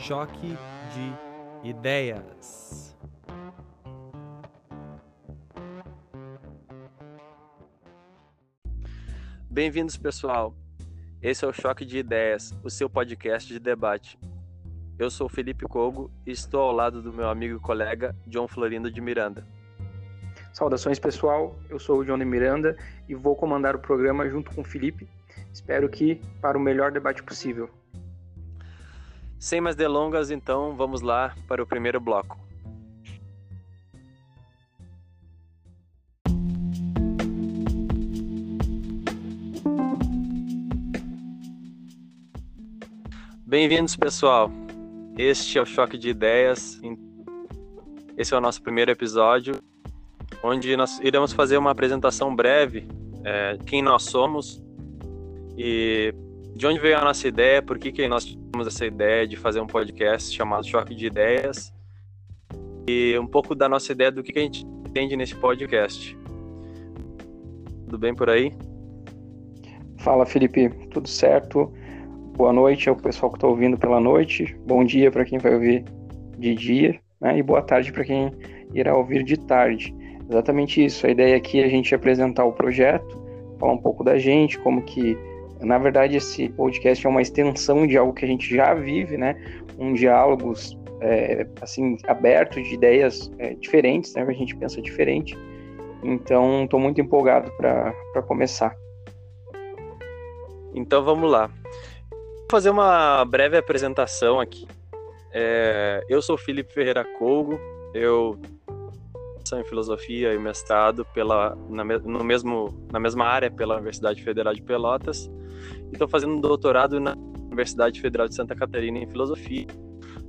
choque de ideias. Bem-vindos, pessoal. Esse é o Choque de Ideias, o seu podcast de debate. Eu sou Felipe Cogo e estou ao lado do meu amigo e colega John Florindo de Miranda. Saudações, pessoal. Eu sou o John de Miranda e vou comandar o programa junto com o Felipe. Espero que para o melhor debate possível. Sem mais delongas, então, vamos lá para o primeiro bloco. Bem-vindos, pessoal. Este é o Choque de Ideias. Esse é o nosso primeiro episódio, onde nós iremos fazer uma apresentação breve, é, quem nós somos e de onde veio a nossa ideia, por que, que nós tivemos essa ideia de fazer um podcast chamado Choque de Ideias e um pouco da nossa ideia do que, que a gente entende nesse podcast. Tudo bem por aí? Fala, Felipe. Tudo certo? Boa noite ao pessoal que está ouvindo pela noite. Bom dia para quem vai ouvir de dia, né? E boa tarde para quem irá ouvir de tarde. Exatamente isso. A ideia aqui é a gente apresentar o projeto, falar um pouco da gente, como que na verdade, esse podcast é uma extensão de algo que a gente já vive, né? Um diálogo é, assim aberto de ideias é, diferentes, né? A gente pensa diferente. Então, estou muito empolgado para começar. Então, vamos lá. Vou fazer uma breve apresentação aqui. É, eu sou Felipe Ferreira Colgo. Eu em filosofia e mestrado pela na, no mesmo na mesma área pela Universidade Federal de Pelotas e estou fazendo um doutorado na Universidade Federal de Santa Catarina em filosofia.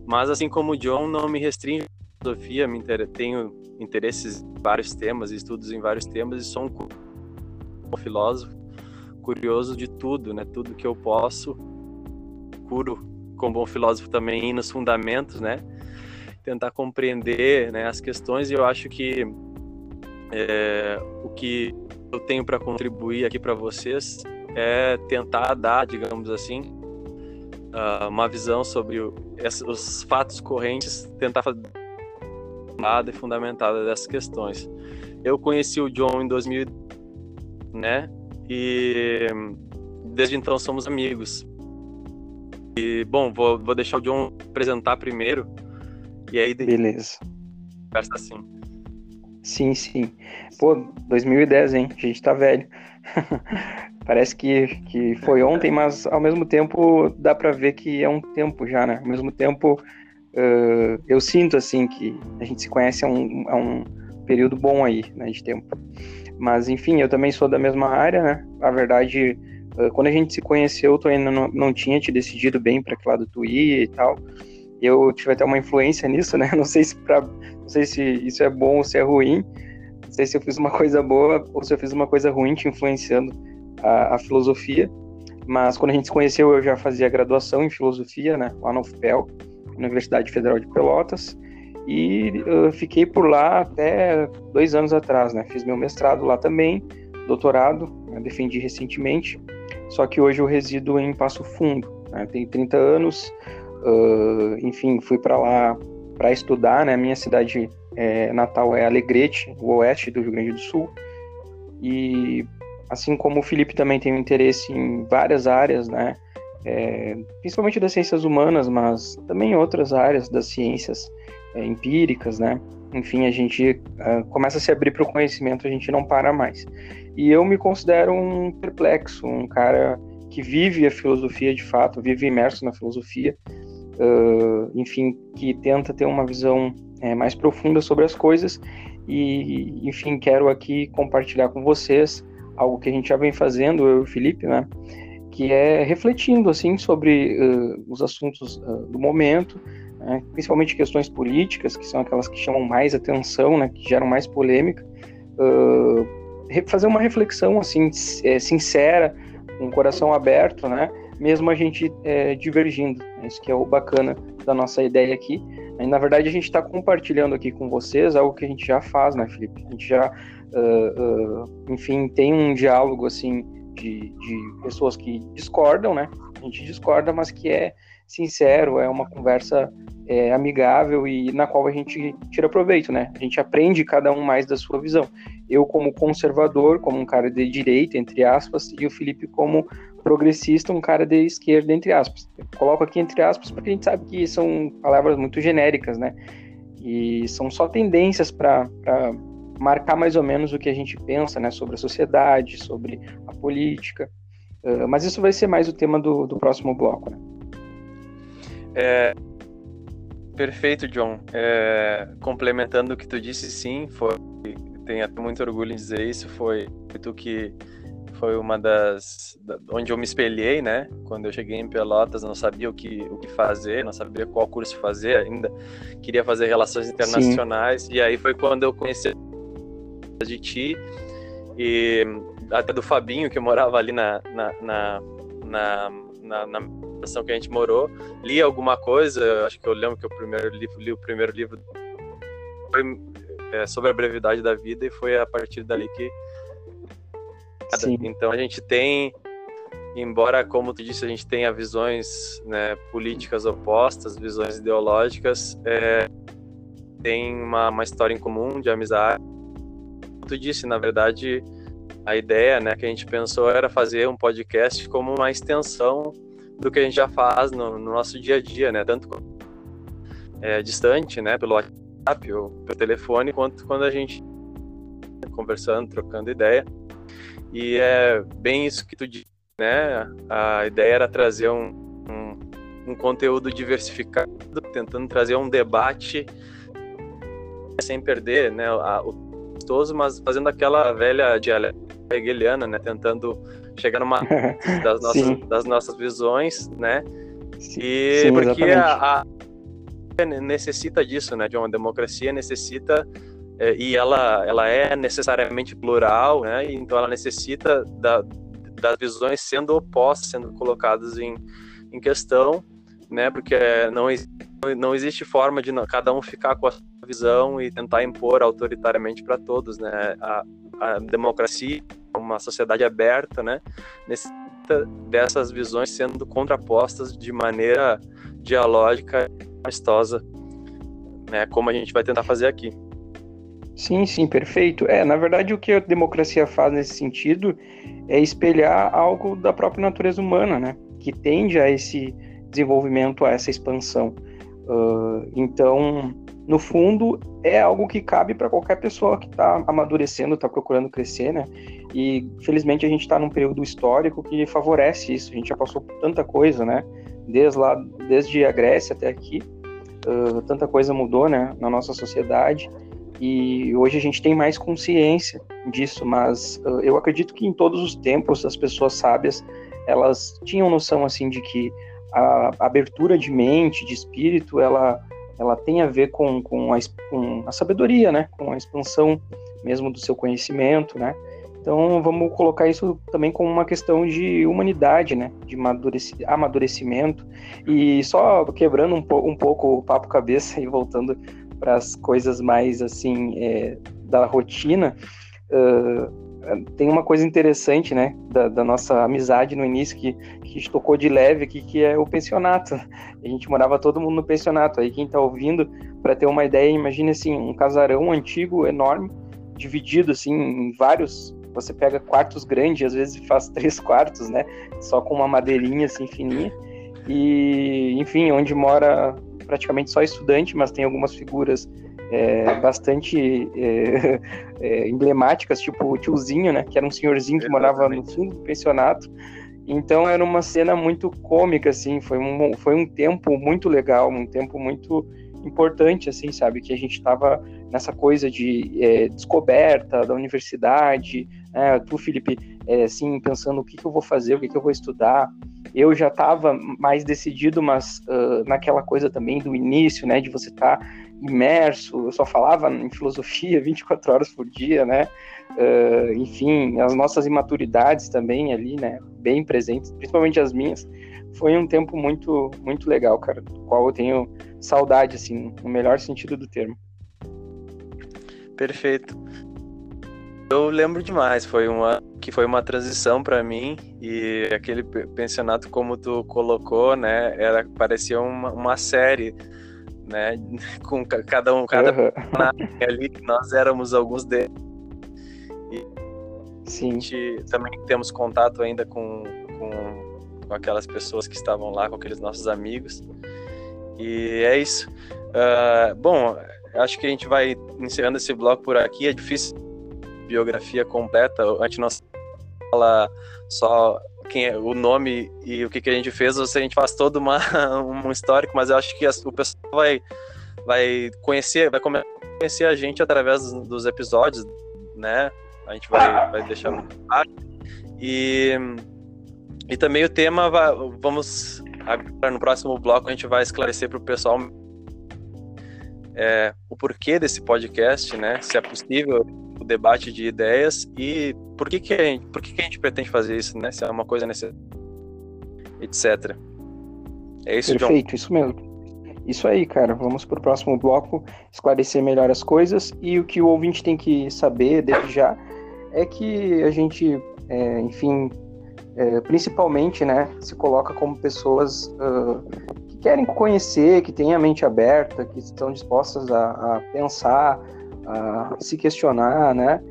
Mas assim como o John, não me restringo à filosofia, me inter... tenho interesses em vários temas, estudos em vários temas e sou um filósofo curioso de tudo, né? Tudo que eu posso, curo como bom filósofo também nos fundamentos, né? Tentar compreender né, as questões e eu acho que é, o que eu tenho para contribuir aqui para vocês é tentar dar, digamos assim, ah, uma visão sobre os fatos correntes, tentar fazer nada e fundamentada dessas questões. Eu conheci o John em 2000, né? E desde então somos amigos. E bom, vou, vou deixar o John apresentar primeiro. E aí beleza. Conversa assim. Sim, sim. Pô, 2010, hein? A gente tá velho. Parece que, que foi ontem, mas ao mesmo tempo dá para ver que é um tempo já, né? Ao mesmo tempo, uh, eu sinto assim que a gente se conhece há um, há um período bom aí, né, de tempo. Mas enfim, eu também sou da mesma área, né? Na verdade, uh, quando a gente se conheceu, tu ainda não, não tinha te decidido bem para que lado tu ia e tal. Eu tive até uma influência nisso, né? Não sei se pra, não sei se isso é bom ou se é ruim. Não sei se eu fiz uma coisa boa ou se eu fiz uma coisa ruim te influenciando a, a, filosofia, mas quando a gente se conheceu eu já fazia graduação em filosofia, né, lá no UFPEL, Universidade Federal de Pelotas, e uh, fiquei por lá até dois anos atrás, né, fiz meu mestrado lá também, doutorado, né, defendi recentemente, só que hoje eu resido em Passo Fundo, né, tenho 30 anos, uh, enfim, fui para lá para estudar, né, minha cidade é, natal é Alegrete, o oeste do Rio Grande do Sul, e assim como o Felipe também tem um interesse em várias áreas, né? É, principalmente das ciências humanas, mas também outras áreas das ciências é, empíricas, né? Enfim, a gente uh, começa a se abrir para o conhecimento, a gente não para mais. E eu me considero um perplexo, um cara que vive a filosofia de fato, vive imerso na filosofia, uh, enfim, que tenta ter uma visão é, mais profunda sobre as coisas e, enfim, quero aqui compartilhar com vocês algo que a gente já vem fazendo, eu e o Felipe, né? Que é refletindo, assim, sobre uh, os assuntos uh, do momento, né, principalmente questões políticas, que são aquelas que chamam mais atenção, né? Que geram mais polêmica. Fazer uma reflexão, assim, é, sincera, um coração aberto, né? Mesmo a gente é, divergindo. Né, isso que é o bacana da nossa ideia aqui. E, na verdade, a gente está compartilhando aqui com vocês algo que a gente já faz, né, Felipe? A gente já uh, uh, enfim, tem um diálogo assim de, de, pessoas que discordam, né? a gente discorda, mas que é sincero, é uma conversa é, amigável e na qual a gente tira proveito, né? A gente aprende cada um mais da sua visão. Eu como conservador, como um cara de direita, entre aspas, e o Felipe como progressista, um cara de esquerda, entre aspas. Eu coloco aqui entre aspas porque a gente sabe que são palavras muito genéricas, né? E são só tendências para marcar mais ou menos o que a gente pensa, né? Sobre a sociedade, sobre a política. Uh, mas isso vai ser mais o tema do, do próximo bloco, né? É, perfeito, John. É, complementando o que tu disse, sim, foi, tenho até muito orgulho em dizer isso, foi tu que foi uma das da, onde eu me espelhei, né? Quando eu cheguei em Pelotas, não sabia o que o que fazer, não sabia qual curso fazer ainda, queria fazer relações internacionais Sim. e aí foi quando eu conheci de ti e até do Fabinho que morava ali na na, na, na, na, na situação que a gente morou, li alguma coisa, acho que eu lembro que o primeiro livro, li o primeiro livro foi é, sobre a brevidade da vida e foi a partir dali que Sim. Então a gente tem, embora, como tu disse, a gente tenha visões né, políticas opostas, visões ideológicas, é, tem uma, uma história em comum de amizade. Como tu disse, na verdade, a ideia né, que a gente pensou era fazer um podcast como uma extensão do que a gente já faz no, no nosso dia a dia, né? Tanto é, distante, né, pelo WhatsApp ou pelo telefone, quanto quando a gente conversando, trocando ideia. E é bem isso que tu disse, né? A ideia era trazer um, um, um conteúdo diversificado, tentando trazer um debate sem perder né, a, o gostoso, mas fazendo aquela velha dialética hegeliana, né? Tentando chegar numa das nossas, das nossas visões, né? E Sim, porque a, a, necessita disso, né? De uma democracia necessita é, e ela, ela é necessariamente plural, né? Então ela necessita da, das visões sendo opostas, sendo colocadas em, em questão, né? Porque não, não existe forma de cada um ficar com a sua visão e tentar impor autoritariamente para todos, né? A, a democracia, uma sociedade aberta, né? Necessita dessas visões sendo contrapostas de maneira dialógica amistosa, né? Como a gente vai tentar fazer aqui. Sim, sim, perfeito. É, na verdade, o que a democracia faz nesse sentido é espelhar algo da própria natureza humana, né? Que tende a esse desenvolvimento, a essa expansão. Uh, então, no fundo, é algo que cabe para qualquer pessoa que está amadurecendo, está procurando crescer, né? E felizmente a gente está num período histórico que favorece isso. A gente já passou por tanta coisa, né? Desde lá, desde a Grécia até aqui, uh, tanta coisa mudou, né? Na nossa sociedade. E hoje a gente tem mais consciência disso, mas uh, eu acredito que em todos os tempos as pessoas sábias elas tinham noção assim de que a abertura de mente, de espírito, ela ela tem a ver com, com, a, com a sabedoria, né? Com a expansão mesmo do seu conhecimento, né? Então vamos colocar isso também como uma questão de humanidade, né? De amadurecimento. E só quebrando um, po um pouco o papo cabeça e voltando para as coisas mais assim é, da rotina, uh, tem uma coisa interessante, né, da, da, nossa amizade no início que, que a gente tocou de leve aqui, que é o pensionato. A gente morava todo mundo no pensionato. Aí quem está ouvindo, para ter uma ideia, imagine assim, um casarão antigo, enorme, dividido assim em vários. Você pega quartos grandes, às vezes faz três quartos, né? Só com uma madeirinha assim fininha. E, enfim, onde mora praticamente só estudante, mas tem algumas figuras é, bastante é, é, emblemáticas, tipo o tiozinho, né? Que era um senhorzinho que Exatamente. morava no fundo do pensionato. Então era uma cena muito cômica, assim, foi um, foi um tempo muito legal, um tempo muito importante, assim, sabe? Que a gente estava nessa coisa de é, descoberta da universidade, né? Tu, Felipe, é, assim, pensando o que, que eu vou fazer, o que, que eu vou estudar, eu já estava mais decidido, mas uh, naquela coisa também do início, né, de você estar tá imerso, eu só falava em filosofia 24 horas por dia, né, uh, enfim, as nossas imaturidades também ali, né, bem presentes, principalmente as minhas, foi um tempo muito, muito legal, cara, do qual eu tenho saudade, assim, no melhor sentido do termo. Perfeito. Eu lembro demais, foi uma que foi uma transição para mim e aquele pensionato como tu colocou, né, era parecia uma, uma série, né, com cada um cada uhum. ali nós éramos alguns deles. E Sim. A gente também temos contato ainda com, com, com aquelas pessoas que estavam lá, com aqueles nossos amigos. E é isso. Uh, bom, acho que a gente vai encerrando esse bloco por aqui. É difícil biografia completa. Antes nós fala só quem é, o nome e o que, que a gente fez, ou se a gente faz todo uma, um histórico, mas eu acho que o pessoal vai, vai conhecer, vai conhecer a gente através dos episódios, né? A gente vai, vai deixar no E, e também o tema, vamos agora no próximo bloco a gente vai esclarecer para o pessoal é, o porquê desse podcast, né? Se é possível debate de ideias e por que que a gente, por que que a gente pretende fazer isso, né? Se é uma coisa necessária, etc. É isso, Perfeito, John? isso mesmo. Isso aí, cara. Vamos para o próximo bloco esclarecer melhor as coisas e o que o ouvinte tem que saber desde já é que a gente, é, enfim, é, principalmente, né, se coloca como pessoas uh, que querem conhecer, que têm a mente aberta, que estão dispostas a, a pensar, se questionar, né,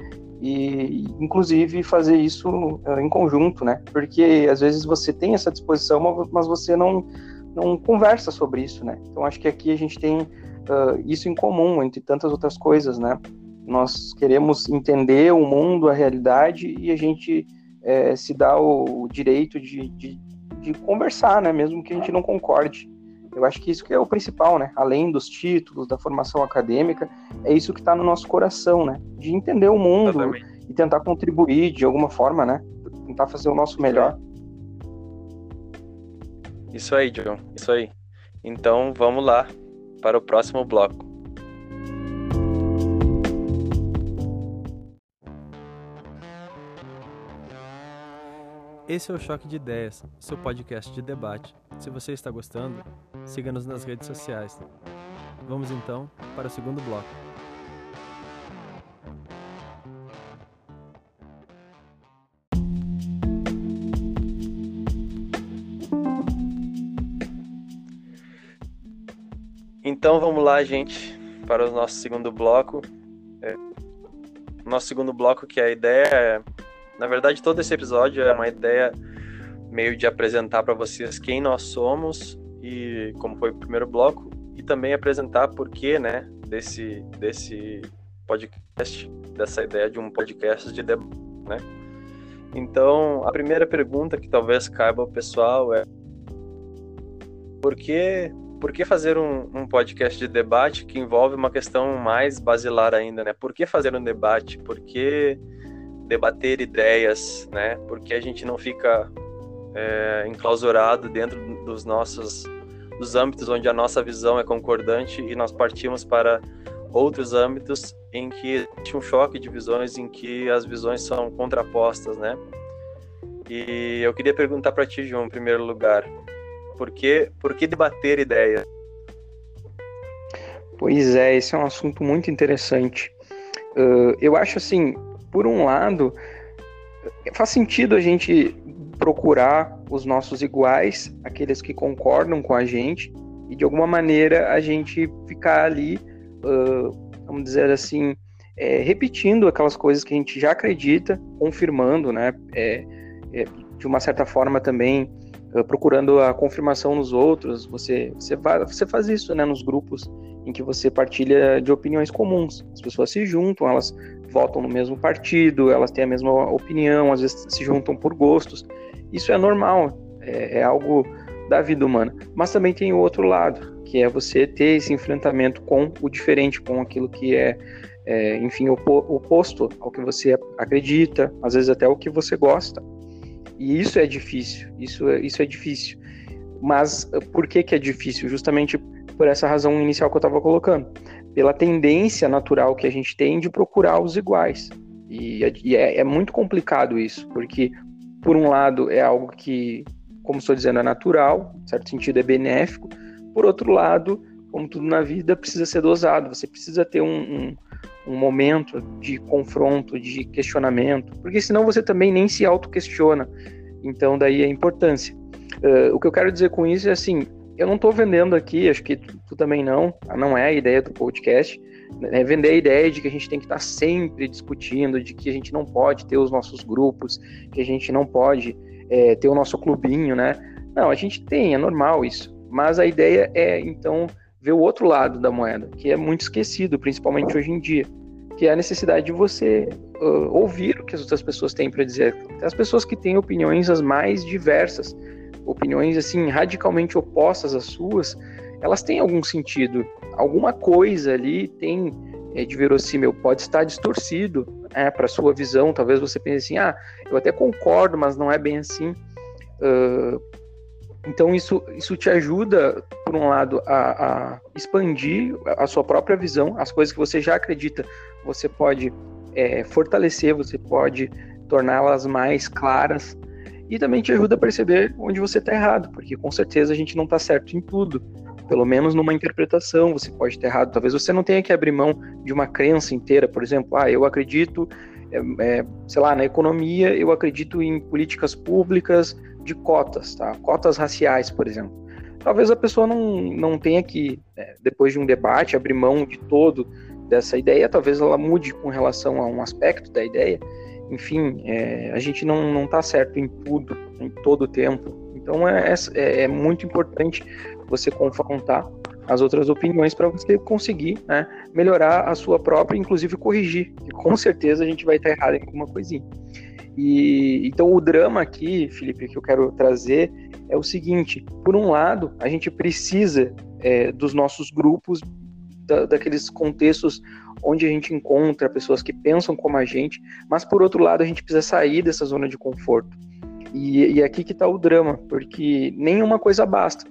e inclusive fazer isso uh, em conjunto, né, porque às vezes você tem essa disposição, mas você não não conversa sobre isso, né. Então acho que aqui a gente tem uh, isso em comum entre tantas outras coisas, né. Nós queremos entender o mundo, a realidade e a gente é, se dá o direito de, de, de, conversar, né? Mesmo que a gente não concorde. Eu acho que isso que é o principal, né? Além dos títulos, da formação acadêmica, é isso que está no nosso coração, né? De entender o mundo e tentar contribuir de alguma forma, né? Tentar fazer o nosso melhor. Isso aí, John. Isso aí. Então vamos lá para o próximo bloco. Esse é o Choque de Ideias, seu podcast de debate. Se você está gostando, siga-nos nas redes sociais. Vamos então para o segundo bloco. Então vamos lá, gente, para o nosso segundo bloco. É, nosso segundo bloco, que a ideia é na verdade, todo esse episódio é uma ideia meio de apresentar para vocês quem nós somos e como foi o primeiro bloco e também apresentar por que, né, desse desse podcast, dessa ideia de um podcast de debate, né? Então, a primeira pergunta que talvez caiba ao pessoal é por que, por que fazer um, um, podcast de debate que envolve uma questão mais basilar ainda, né? Por que fazer um debate? Por que debater ideias, né? Porque a gente não fica é, enclausurado dentro dos nossos dos âmbitos onde a nossa visão é concordante e nós partimos para outros âmbitos em que existe um choque de visões, em que as visões são contrapostas, né? E eu queria perguntar para ti, João, em primeiro lugar, por que, por que debater ideias? Pois é, esse é um assunto muito interessante. Uh, eu acho assim, por um lado, faz sentido a gente procurar os nossos iguais, aqueles que concordam com a gente, e de alguma maneira a gente ficar ali, uh, vamos dizer assim, é, repetindo aquelas coisas que a gente já acredita, confirmando, né? É, é, de uma certa forma também procurando a confirmação nos outros. Você, você, você faz isso né, nos grupos em que você partilha de opiniões comuns. As pessoas se juntam, elas votam no mesmo partido, elas têm a mesma opinião, às vezes se juntam por gostos. Isso é normal, é, é algo da vida humana. Mas também tem o outro lado, que é você ter esse enfrentamento com o diferente, com aquilo que é, é enfim, oposto ao que você acredita, às vezes até o que você gosta. E isso é difícil, isso é, isso é difícil. Mas por que, que é difícil? Justamente por essa razão inicial que eu estava colocando pela tendência natural que a gente tem de procurar os iguais. E, e é, é, muito complicado isso, porque, por um lado, é algo que, como estou dizendo, é natural, em certo sentido é benéfico, por outro lado, como tudo na vida, precisa ser dosado, você precisa ter um, um, um momento de confronto, de questionamento, porque senão você também nem se auto-questiona. Então, daí a importância. Uh, o que eu quero dizer com isso é assim: eu não estou vendendo aqui, acho que tu, tu, também não, não é a ideia do podcast, é vender a ideia de que a gente tem que estar tá sempre discutindo, de que a gente não pode ter os nossos grupos, que a gente não pode é, ter o nosso clubinho, né? Não, a gente tem, é normal isso. Mas a ideia é, então, ver o outro lado da moeda, que é muito esquecido, principalmente hoje em dia, que é a necessidade de você uh, ouvir o que as outras pessoas têm para dizer. As pessoas que têm opiniões as mais diversas, opiniões assim radicalmente opostas às suas, elas têm algum sentido, alguma coisa ali tem é, de verossímil, pode estar distorcido é, para sua visão. Talvez você pense assim, ah, eu até concordo, mas não é bem assim. Uh, então isso, isso te ajuda, por um lado, a, a, expandir a sua própria visão, as coisas que você já acredita, você pode é, fortalecer, você pode torná-las mais claras e também te ajuda a perceber onde você está errado, porque com certeza a gente não está certo em tudo, pelo menos numa interpretação você pode estar errado. Talvez você não tenha que abrir mão de uma crença inteira, por exemplo, ah, eu acredito, é, é, sei lá, na economia, eu acredito em políticas públicas de cotas, tá? Cotas raciais, por exemplo. Talvez a pessoa não, não tenha que, é, depois de um debate, abrir mão de todo dessa ideia, talvez ela mude com relação a um aspecto da ideia. Enfim, é, a gente não está certo em tudo, em todo o tempo. Então é, é, é muito importante você confrontar as outras opiniões para você conseguir né, melhorar a sua própria, inclusive corrigir. E com certeza a gente vai estar errado em alguma coisinha. E então o drama aqui, Felipe, que eu quero trazer é o seguinte: por um lado, a gente precisa é, dos nossos grupos, da, daqueles contextos onde a gente encontra pessoas que pensam como a gente, mas por outro lado, a gente precisa sair dessa zona de conforto. E, e aqui que está o drama, porque nenhuma coisa basta.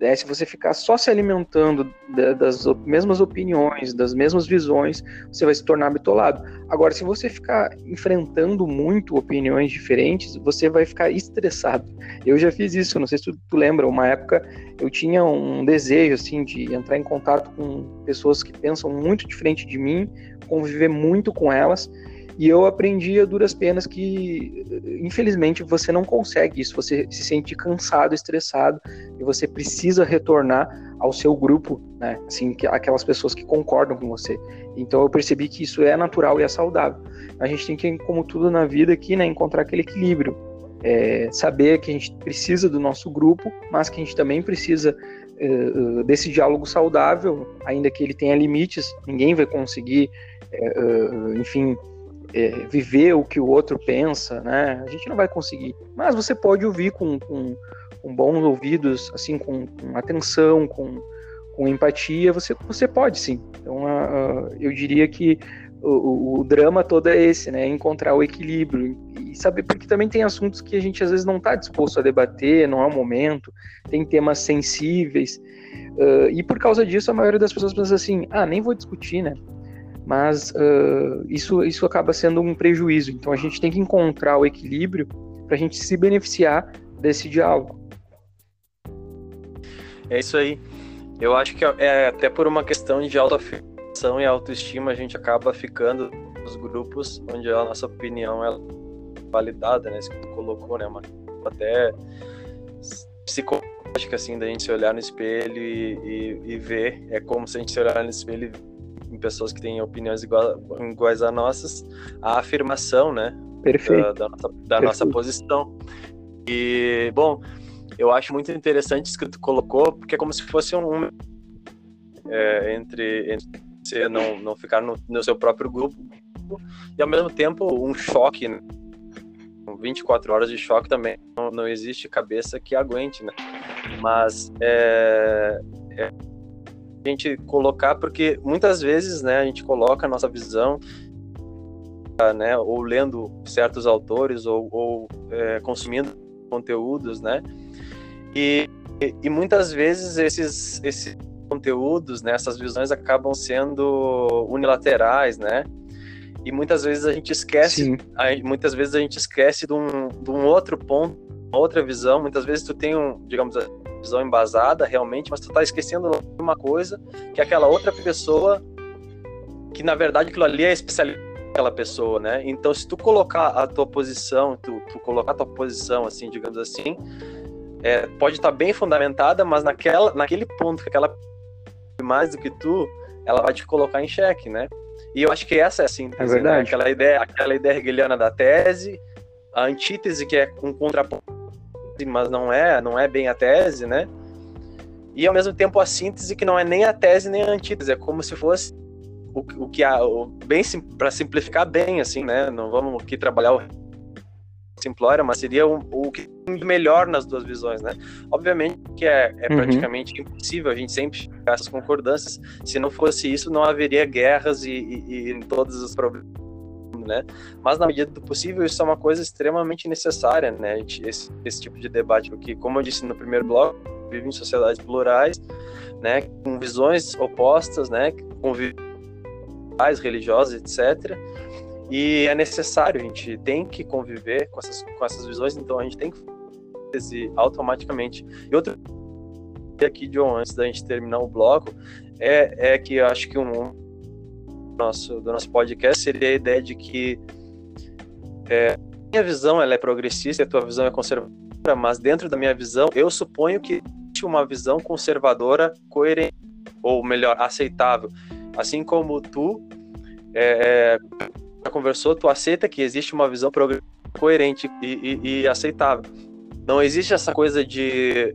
É, se você ficar só se alimentando das mesmas opiniões, das mesmas visões, você vai se tornar bitolado. Agora, se você ficar enfrentando muito opiniões diferentes, você vai ficar estressado. Eu já fiz isso, não sei se tu, tu lembra, uma época eu tinha um desejo assim de entrar em contato com pessoas que pensam muito diferente de mim, conviver muito com elas e eu aprendi a duras penas que, infelizmente, você não consegue isso. Você se sente cansado, estressado, e você precisa retornar ao seu grupo, né? Assim, aquelas pessoas que concordam com você. Então eu percebi que isso é natural e é saudável. A gente tem que, como tudo na vida aqui, né, encontrar aquele equilíbrio. É, saber que a gente precisa do nosso grupo, mas que a gente também precisa uh, desse diálogo saudável, ainda que ele tenha limites. Ninguém vai conseguir, uh, enfim, é, viver o que o outro pensa, né? A gente não vai conseguir. Mas você pode ouvir com, com, com bons ouvidos, assim, com, com atenção, com, com empatia, você, você pode sim. Então, uh, uh, eu diria que o, o, drama todo é esse, né? Encontrar o equilíbrio e saber, porque também tem assuntos que a gente às vezes não está disposto a debater, não é o momento, tem temas sensíveis. Uh, e por causa disso, a maioria das pessoas pensa assim: ah, nem vou discutir, né? Mas uh, isso, isso acaba sendo um prejuízo. Então a gente tem que encontrar o equilíbrio para a gente se beneficiar desse diálogo. É isso aí. Eu acho que é até por uma questão de autoafirmação e autoestima a gente acaba ficando nos grupos onde a nossa opinião é validada, né? Isso que tu colocou, né? Uma até psicológica assim da gente se olhar no espelho e, e, e ver. É como se a gente se olhar no espelho e em pessoas que têm opiniões igual, iguais a nossas, a afirmação, né? Perfeito. Da, da, nossa, da nossa, posição. E, bom, eu acho muito interessante isso que tu colocou, porque é como se fosse um. É, entre, entre você não, não ficar no, no seu próprio grupo e, ao mesmo tempo, um choque, né? 24 horas de choque também não, não existe cabeça que aguente, né? Mas é, é a gente colocar, porque muitas vezes, né, a gente coloca a nossa visão, né, ou lendo certos autores, ou, ou é, consumindo conteúdos, né, e, e muitas vezes esses, esses conteúdos, né, essas visões acabam sendo unilaterais, né, e muitas vezes a gente esquece, muitas vezes a gente esquece de um, de um outro ponto, outra visão, muitas vezes tu tem um, digamos, visão embasada realmente, mas tu tá esquecendo uma coisa que aquela outra pessoa que na verdade aquilo ali é especialidade daquela pessoa, né? Então, se tu colocar a tua posição, tu, tu colocar a tua posição, assim, digamos assim, é, pode estar bem fundamentada, mas naquela, naquele ponto que aquela mais do que tu, ela vai te colocar em xeque, né? E eu acho que essa é a síntese, é né? verdade. Né? aquela ideia, aquela ideia hegeliana da tese, a antítese que é um contraponto, mas não é, não é bem a tese, né? E ao mesmo tempo a síntese que não é nem a tese nem a antítese, é como se fosse o, o que há, o, bem para simplificar bem assim, né? Não vamos aqui trabalhar o simplória, mas seria o, o que melhor nas duas visões, né? Obviamente que é, é uhum. praticamente impossível a gente sempre chegar essas concordâncias. Se não fosse isso, não haveria guerras e, e, e todos os problemas né? Mas na medida do possível, isso é uma coisa extremamente necessária, né? Esse, esse tipo de debate, porque, como eu disse no primeiro bloco, vive em sociedades plurais, né? Com visões opostas, né? Com visões religiosas, etc. E é necessário, a gente tem que conviver com essas, com essas visões, então a gente tem que fazer automaticamente. E outro aqui, John, antes da gente terminar o bloco, é, é que eu acho que um nosso, do nosso podcast seria a ideia de que é, minha visão ela é progressista, a tua visão é conservadora, mas dentro da minha visão, eu suponho que existe uma visão conservadora coerente, ou melhor, aceitável. Assim como tu é, já conversou, tu aceita que existe uma visão coerente e, e, e aceitável. Não existe essa coisa de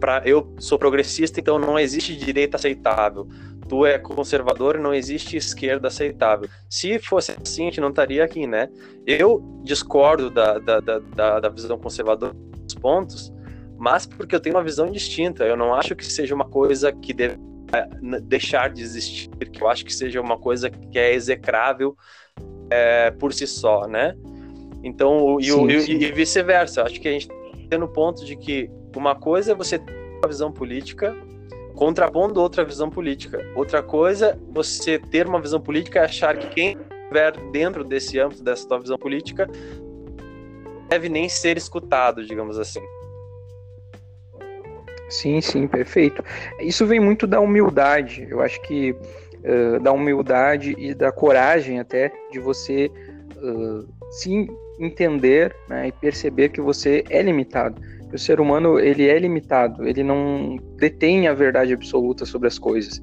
para eu sou progressista, então não existe direita aceitável tu é conservador, não existe esquerda aceitável. Se fosse assim, a gente não estaria aqui, né? Eu discordo da, da, da, da visão conservadora dos pontos, mas porque eu tenho uma visão distinta. Eu não acho que seja uma coisa que deve é, deixar de existir, que eu acho que seja uma coisa que é execrável é, por si só, né? Então, e, sim, e, sim. e vice-versa. Acho que a gente tem no ponto de que uma coisa é você ter uma visão política contrapondo outra visão política. Outra coisa, você ter uma visão política e achar que quem estiver dentro desse âmbito dessa tua visão política deve nem ser escutado, digamos assim. Sim, sim, perfeito. Isso vem muito da humildade. Eu acho que uh, da humildade e da coragem até de você uh, se entender né, e perceber que você é limitado o ser humano ele é limitado, ele não detém a verdade absoluta sobre as coisas.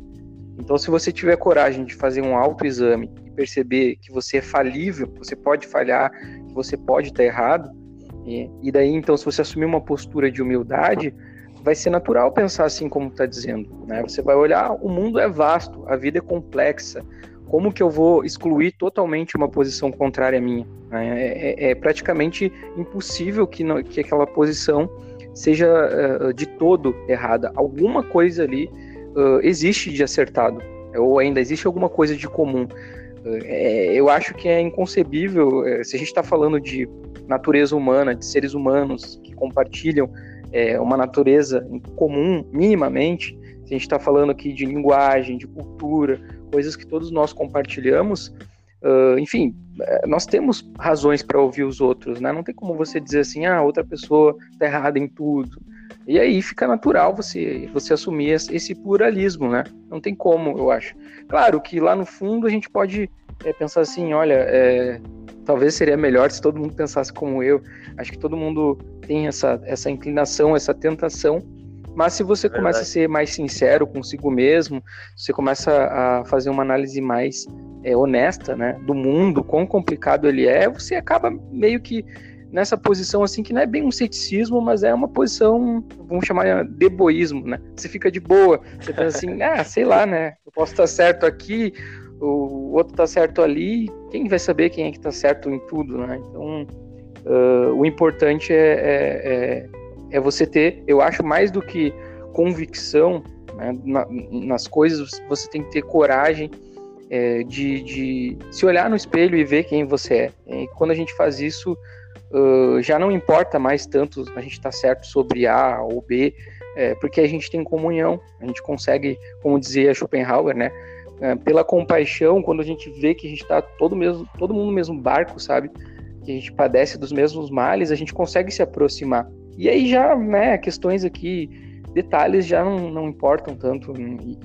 Então, se você tiver coragem de fazer um autoexame e perceber que você é falível, você pode falhar, que você pode estar errado, e, e daí, então, se você assumir uma postura de humildade, vai ser natural pensar assim como está dizendo. Né? Você vai olhar, o mundo é vasto, a vida é complexa, como que eu vou excluir totalmente uma posição contrária à minha? É, é, é praticamente impossível que, que aquela posição seja uh, de todo errada. Alguma coisa ali uh, existe de acertado, ou ainda existe alguma coisa de comum. Uh, é, eu acho que é inconcebível, se a gente está falando de natureza humana, de seres humanos que compartilham uma natureza comum, minimamente, se a gente está falando aqui de linguagem, de cultura, coisas que todos nós compartilhamos, uh, enfim, eh, nós temos razões para ouvir os outros, né? Não tem como você dizer assim, ah, outra pessoa está errada em tudo. E aí fica natural você, você assumir esse pluralismo, né? Não tem como, eu acho. Claro que lá no fundo a gente pode é, pensar assim, olha, é, talvez seria melhor se todo mundo pensasse como eu. Acho que todo mundo tem essa, essa inclinação, essa tentação mas se você começa a ser mais sincero consigo mesmo, você começa a fazer uma análise mais é, honesta, né, do mundo, quão complicado ele é, você acaba meio que nessa posição assim que não é bem um ceticismo, mas é uma posição, vamos chamar de egoísmo, né? Você fica de boa, você pensa assim, ah, sei lá, né? Eu posso estar certo aqui, o outro está certo ali, quem vai saber quem é que está certo em tudo, né? Então, uh, o importante é, é, é é você ter, eu acho, mais do que convicção né, na, nas coisas, você tem que ter coragem é, de, de, se olhar no espelho e ver quem você é. E quando a gente faz isso, uh, já não importa mais tanto a gente estar tá certo sobre A ou B, é, porque a gente tem comunhão, a gente consegue, como dizia Schopenhauer, né? É, pela compaixão, quando a gente vê que a gente está todo, mesmo, todo mundo no mesmo barco, sabe? Que a gente padece dos mesmos males, a gente consegue se aproximar. E aí já, né, questões aqui detalhes já não, não importam tanto.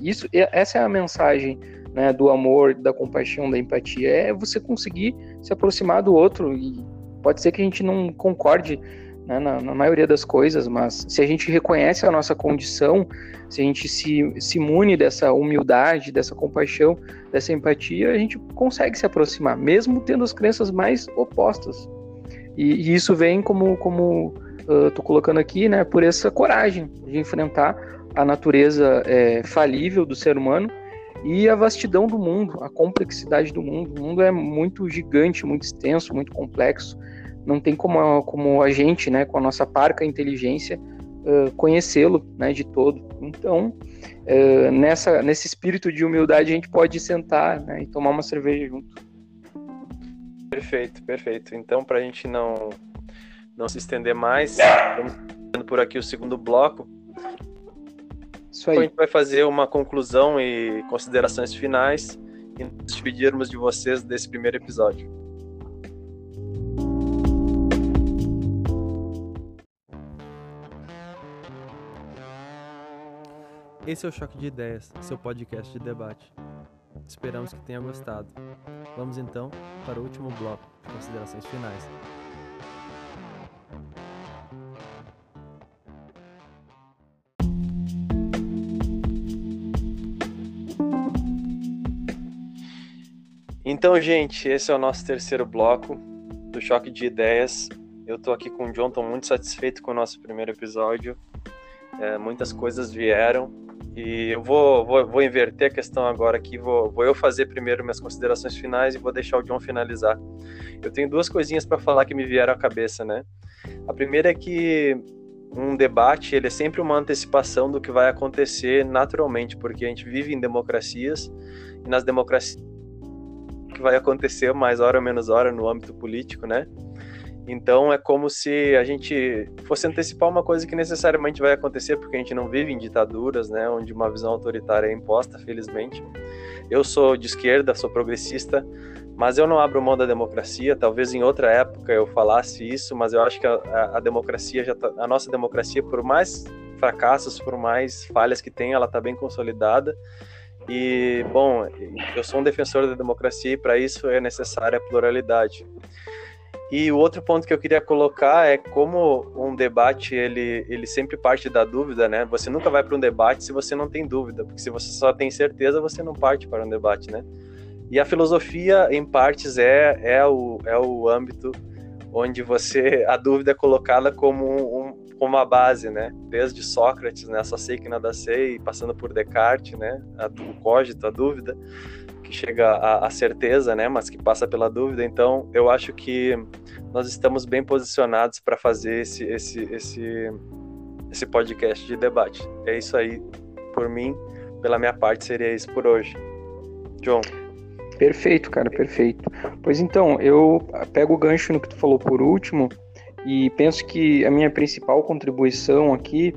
Isso, essa é a mensagem né, do amor, da compaixão, da empatia. É você conseguir se aproximar do outro e pode ser que a gente não concorde né, na, na, maioria das coisas, mas se a gente reconhece a nossa condição, se a gente se, se imune dessa humildade, dessa compaixão, dessa empatia, a gente consegue se aproximar, mesmo tendo as crenças mais opostas. E, e isso vem como, como uh, tô colocando aqui, né, por essa coragem de enfrentar a natureza é, falível do ser humano e a vastidão do mundo, a complexidade do mundo. O mundo é muito gigante, muito extenso, muito complexo não tem como a, como a gente, né, com a nossa parca inteligência, uh, conhecê-lo, né, de todo. Então, uh, nessa, nesse espírito de humildade, a gente pode sentar, né, e tomar uma cerveja junto. Perfeito, perfeito. Então, para a gente não não se estender mais, vamos por aqui o segundo bloco. Isso aí. Então, a gente vai fazer uma conclusão e considerações finais e nos despedirmos de vocês desse primeiro episódio. Esse é o Choque de Ideias, seu podcast de debate. Esperamos que tenha gostado. Vamos então para o último bloco de considerações finais. Então, gente, esse é o nosso terceiro bloco do Choque de Ideias. Eu estou aqui com o John, estou muito satisfeito com o nosso primeiro episódio. É, muitas coisas vieram e eu vou, vou, vou inverter a questão agora aqui, vou, vou eu fazer primeiro minhas considerações finais e vou deixar o John finalizar. Eu tenho duas coisinhas para falar que me vieram à cabeça, né? A primeira é que um debate ele é sempre uma antecipação do que vai acontecer naturalmente, porque a gente vive em democracias e nas democracias que vai acontecer mais hora ou menos hora no âmbito político, né? Então é como se a gente fosse antecipar uma coisa que necessariamente vai acontecer, porque a gente não vive em ditaduras, né, onde uma visão autoritária é imposta, felizmente. Eu sou de esquerda, sou progressista, mas eu não abro mão da democracia. Talvez em outra época eu falasse isso, mas eu acho que a, a, democracia já tá, a nossa democracia, por mais fracassos, por mais falhas que tem, ela está bem consolidada. E bom, eu sou um defensor da democracia e para isso é necessária a pluralidade. E o outro ponto que eu queria colocar é como um debate ele, ele sempre parte da dúvida, né? Você nunca vai para um debate se você não tem dúvida, porque se você só tem certeza, você não parte para um debate, né? E a filosofia, em partes, é, é, o, é o âmbito onde você a dúvida é colocada como um, como uma base, né? Desde Sócrates, né? Sei que nada sei, passando por Descartes, né? A, o cogito, a dúvida chega à, à, certeza, né, mas que passa pela dúvida. Então, eu acho que nós estamos bem posicionados para fazer esse, esse, esse, esse podcast de debate. É isso aí, por mim, pela minha parte, seria isso por hoje. John. Perfeito, cara, perfeito. Pois então, eu pego o gancho no que tu falou por último e penso que a minha principal contribuição aqui,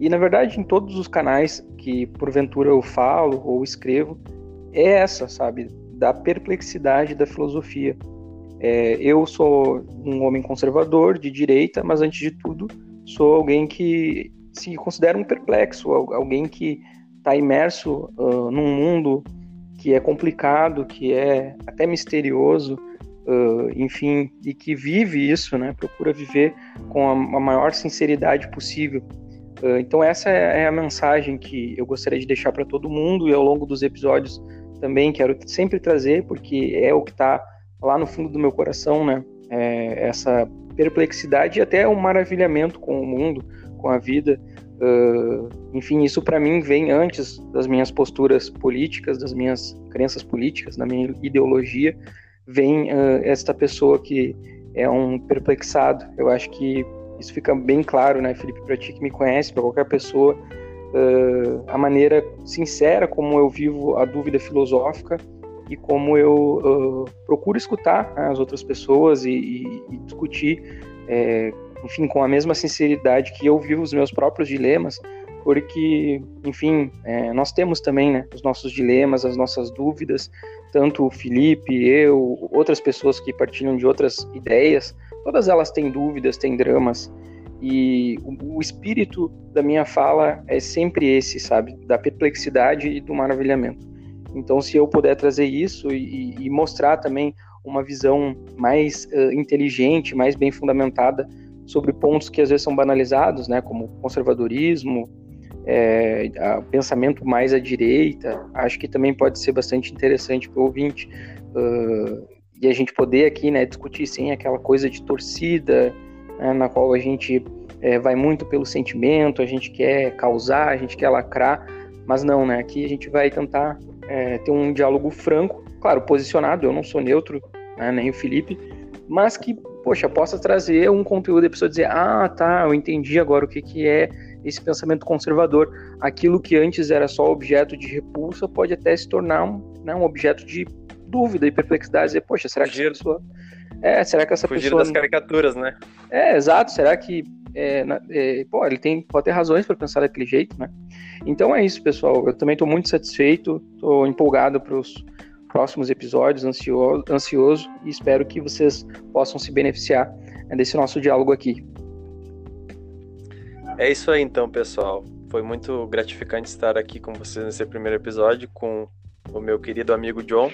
e na verdade em todos os canais que porventura eu falo ou escrevo, é essa, sabe? Da perplexidade da filosofia. É, eu sou um homem conservador, de direita, mas antes de tudo, sou alguém que se considera um perplexo, alguém que está imerso uh, num mundo que é complicado, que é até misterioso, uh, enfim, e que vive isso, né? Procura viver com a, a maior sinceridade possível. Uh, então essa é, é a mensagem que eu gostaria de deixar para todo mundo e ao longo dos episódios também quero sempre trazer, porque é o que está lá no fundo do meu coração, né? É essa perplexidade e até um maravilhamento com o mundo, com a vida. Uh, enfim, isso para mim vem antes das minhas posturas políticas, das minhas crenças políticas, da minha ideologia. Vem uh, esta pessoa que é um perplexado. Eu acho que isso fica bem claro, né, Felipe, para ti que me conhece, para qualquer pessoa uh, a maneira sincera como eu vivo a dúvida filosófica e como eu uh, procuro escutar né, as outras pessoas e, e, e discutir, é, enfim, com a mesma sinceridade que eu vivo os meus próprios dilemas, porque, enfim, é, nós temos também né, os nossos dilemas, as nossas dúvidas, tanto o Felipe, eu, outras pessoas que partilham de outras ideias, todas elas têm dúvidas, têm dramas, E o, o espírito da minha fala é sempre esse, sabe? Da perplexidade e do maravilhamento. Então, se eu puder trazer isso e, e mostrar também uma visão mais uh, inteligente, mais bem fundamentada sobre pontos que às vezes são banalizados, né, como conservadorismo, é, pensamento mais à direita, acho que também pode ser bastante interessante para o ouvinte. Uh, e a gente poder aqui né, discutir sem aquela coisa de torcida, né, na qual a gente é, vai muito pelo sentimento, a gente quer causar, a gente quer lacrar, mas não, né? Aqui a gente vai tentar é, ter um diálogo franco, claro, posicionado, eu não sou neutro, né, nem o Felipe, mas que, poxa, possa trazer um conteúdo e a pessoa dizer, ah, tá, eu entendi agora o que, que é esse pensamento conservador. Aquilo que antes era só objeto de repulsa pode até se tornar um, né, um objeto de dúvida e perplexidade. Dizer, poxa, será que Fugir. essa pessoa... É, será que essa Fugir pessoa... das caricaturas, né? É, exato. Será que... É, é, pô, ele tem, pode ter razões para pensar daquele jeito, né? Então é isso, pessoal. Eu também estou muito satisfeito, estou empolgado para os próximos episódios, ansioso, ansioso e espero que vocês possam se beneficiar né, desse nosso diálogo aqui. É isso aí então, pessoal. Foi muito gratificante estar aqui com vocês nesse primeiro episódio com o meu querido amigo John.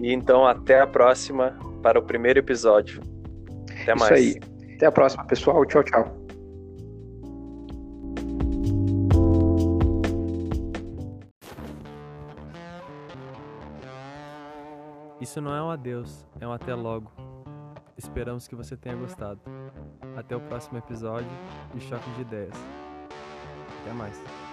E então até a próxima para o primeiro episódio. Até mais. Isso aí. Até a próxima, pessoal. Tchau, tchau. Isso não é um adeus, é um até logo. Esperamos que você tenha gostado. Até o próximo episódio de Choque de Ideias. Até mais.